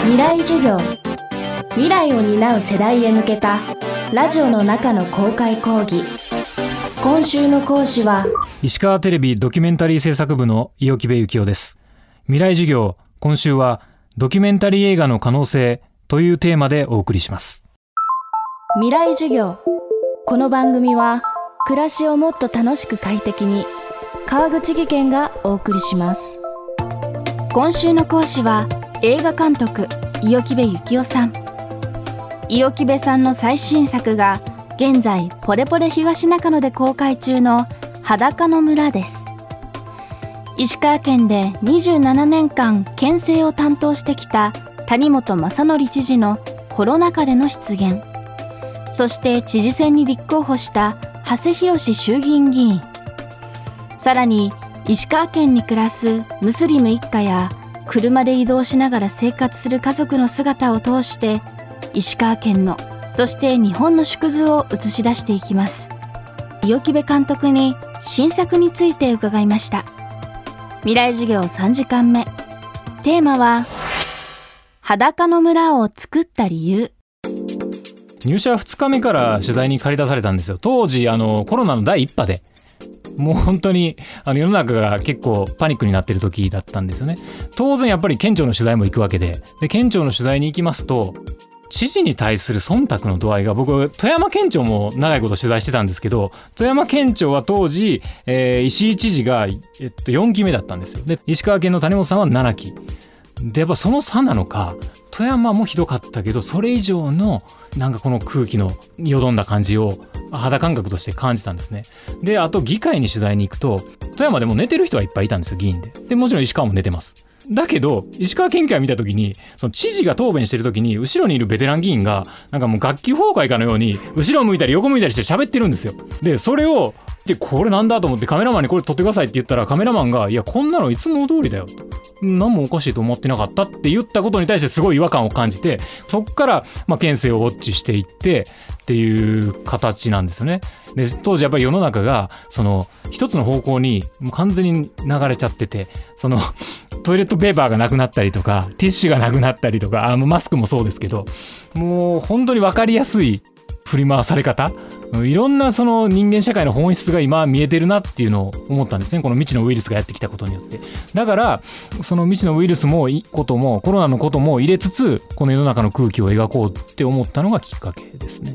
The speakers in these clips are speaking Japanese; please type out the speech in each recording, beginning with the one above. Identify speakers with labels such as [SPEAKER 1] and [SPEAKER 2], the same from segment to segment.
[SPEAKER 1] 未来授業。未来を担う世代へ向けたラジオの中の公開講義。今週の講師は
[SPEAKER 2] 石川テレビドキュメンタリー制作部の伊予木部幸男です。未来授業今週はドキュメンタリー映画の可能性というテーマでお送りします。
[SPEAKER 1] 未来授業。この番組は暮らしをもっと楽しく快適に川口義賢がお送りします。今週の講師は映画監督伊予木部幸男さん。伊予木部さんの最新作が現在ポレポレ東中野で公開中の裸の村です。石川県で27年間県政を担当してきた谷本正則知事のコロナ禍での出現。そして知事選に立候補した長谷博衆議院議員。さらに石川県に暮らすムスリム一家や車で移動しながら生活する家族の姿を通して石川県のそして日本の縮図を映し出していきます。伊予木部監督に新作について伺いました。未来授業3時間目。テーマは裸の村を作った理由。
[SPEAKER 2] 入社2日目から取材に駆り出されたんですよ。当時あのコロナの第1波でもう本当にあの世の中が結構パニックになってる時だったんですよね。当然やっぱり県庁の取材も行くわけで。で県庁の取材に行きますと知事に対する忖度の度合いが僕富山県庁も長いこと取材してたんですけど富山県庁は当時、えー、石井知事が、えっと、4期目だったんですよ。で石川県の谷本さんは7期。でやっぱその差なのか富山もひどかったけどそれ以上のなんかこの空気のよどんだ感じを肌感覚として感じたんですね。であと議会に取材に行くと富山でも寝てる人はいっぱいいたんですよ議員で。でもちろん石川も寝てます。だけど石川県警が見た時にその知事が答弁してる時に後ろにいるベテラン議員がなんかもう楽器崩壊かのように後ろ向いたり横向いたりして喋ってるんですよでそれをでこれなんだと思ってカメラマンにこれ撮ってくださいって言ったらカメラマンが「いやこんなのいつも通りだよ」と「何もおかしいと思ってなかった」って言ったことに対してすごい違和感を感じてそっからまあ県政をウォッチしていってっていう形なんですよね。で当時やっぱり世の中がその一つの方向にもう完全に流れちゃっててそのトイレットペーパーがなくなったりとかティッシュがなくなったりとかあマスクもそうですけどもう本当に分かりやすい振り回され方。いろんなその人間社会の本質が今見えてるなっていうのを思ったんですね。この未知のウイルスがやってきたことによって。だからその未知のウイルスもこともコロナのことも入れつつこの世の中の空気を描こうって思ったのがきっかけですね。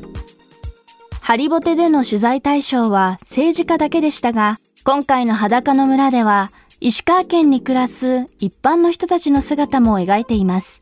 [SPEAKER 1] ハリボテでの取材対象は政治家だけでしたが今回の裸の村では石川県に暮らす一般の人たちの姿も描いています。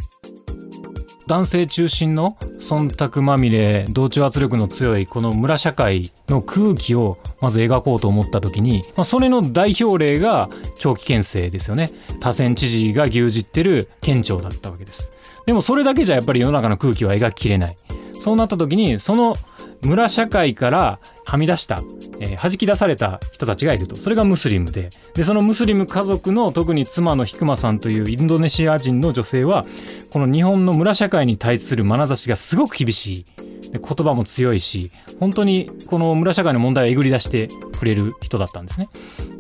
[SPEAKER 2] 男性中心の忖度まみれ同調圧力の強いこの村社会の空気をまず描こうと思った時に、まあ、それの代表例が長期県政ですよね。多選知事が牛耳ってる県庁だったわけです。でもそれだけじゃやっぱり世の中の空気は描ききれない。そうなった時にその村社会からはみ出した、えー、弾き出された人たちがいると。それがムスリムで。でそのムスリム家族の特に妻のヒクマさんというインドネシア人の女性はこの日本の村社会に対する眼差しがすごく厳しい。で言葉も強いし本当にこの村社会の問題をえぐり出してくれる人だったんですね。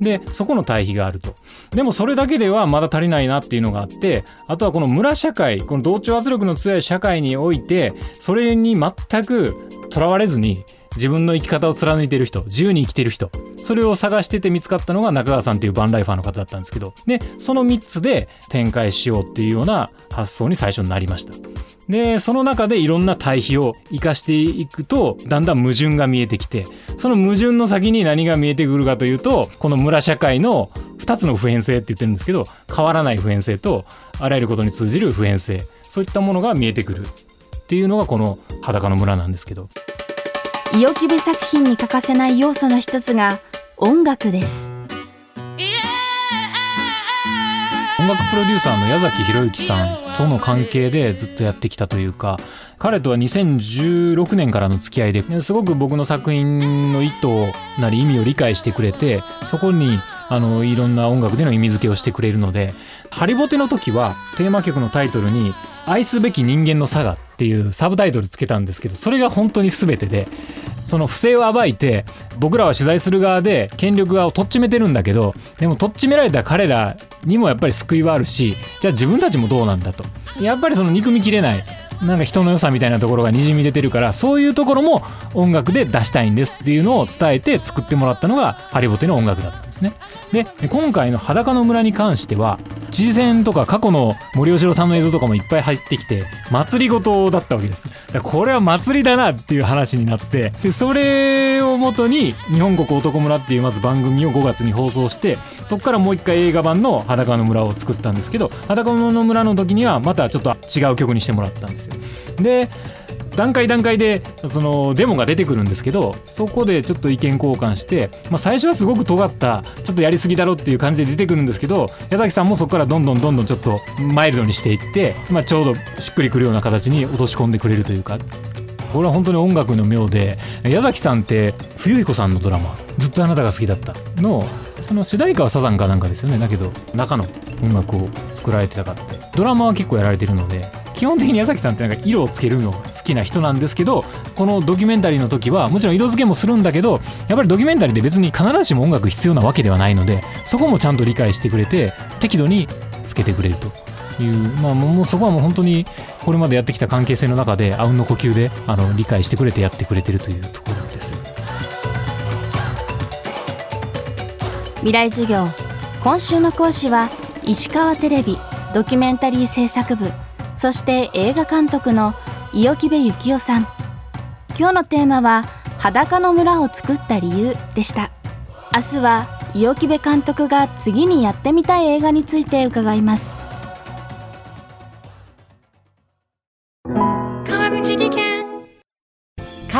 [SPEAKER 2] でそこの対比があると。でもそれだけではまだ足りないなっていうのがあってあとはこの村社会この同調圧力の強い社会においてそれに全くとらわれずに自分の生き方を貫いてる人自由に生きてる人それを探してて見つかったのが中川さんというバンライファーの方だったんですけどでその3つで展開しようっていうような発想に最初になりました。でその中でいろんな対比を生かしていくとだんだん矛盾が見えてきてその矛盾の先に何が見えてくるかというとこの村社会の2つの普遍性って言ってるんですけど変わらない普遍性とあらゆることに通じる普遍性そういったものが見えてくる。っていうのがこの裸の村なんですけど。
[SPEAKER 1] 伊予木部作品に欠かせない要素の一つが音楽です。
[SPEAKER 2] 音楽プロデューサーの矢崎博之さんとの関係でずっとやってきたというか。彼とは2016年からの付き合いですごく僕の作品の意図なり意味を理解してくれてそこにあのいろんな音楽での意味付けをしてくれるので「ハリボテ」の時はテーマ曲のタイトルに「愛すべき人間の差が」っていうサブタイトルつけたんですけどそれが本当に全てで。その不正を暴いて僕らは取材する側で権力側をとっちめてるんだけどでもとっちめられた彼らにもやっぱり救いはあるしじゃあ自分たちもどうなんだと。やっぱりその憎みきれない。なんか人の良さみたいなところがにじみ出てるからそういうところも音楽で出したいんですっていうのを伝えて作ってもらったのがハリボテの音楽だったんですね。で今回の裸の村に関しては知事選とか過去の森喜朗さんの映像とかもいっぱい入ってきて祭りごとだったわけですこれは祭りだなっていう話になってでそれもとに「日本国男村」っていうまず番組を5月に放送してそこからもう一回映画版の「裸の村」を作ったんですけど「裸の村」の時にはまたちょっと違う曲にしてもらったんですよ。で段階段階でそのデモが出てくるんですけどそこでちょっと意見交換して、まあ、最初はすごく尖ったちょっとやりすぎだろっていう感じで出てくるんですけど矢崎さんもそこからどんどんどんどんちょっとマイルドにしていって、まあ、ちょうどしっくりくるような形に落とし込んでくれるというか。これは本当に音楽の妙で矢崎さんって冬彦さんのドラマ「ずっとあなたが好きだった」のその主題歌はサザンかなんかですよね。だけど中の音楽を作られてたかって。ドラマは結構やられてるので基本的に矢崎さんってなんか色をつけるのが好きな人なんですけどこのドキュメンタリーの時はもちろん色付けもするんだけどやっぱりドキュメンタリーで別に必ずしも音楽必要なわけではないのでそこもちゃんと理解してくれて適度につけてくれると。いう、まあ、もうそこはもう本当にこれまでやってきた関係性の中であうんの呼吸であの理解してくれてやってくれてるというところです。
[SPEAKER 1] 未来授業今週の講師は石川テレビドキュメンタリー制作部そして映画監督の伊予木部幸雄さん。今日のテーマは裸の村を作った理由でした。明日は伊予木部監督が次にやってみたい映画について伺います。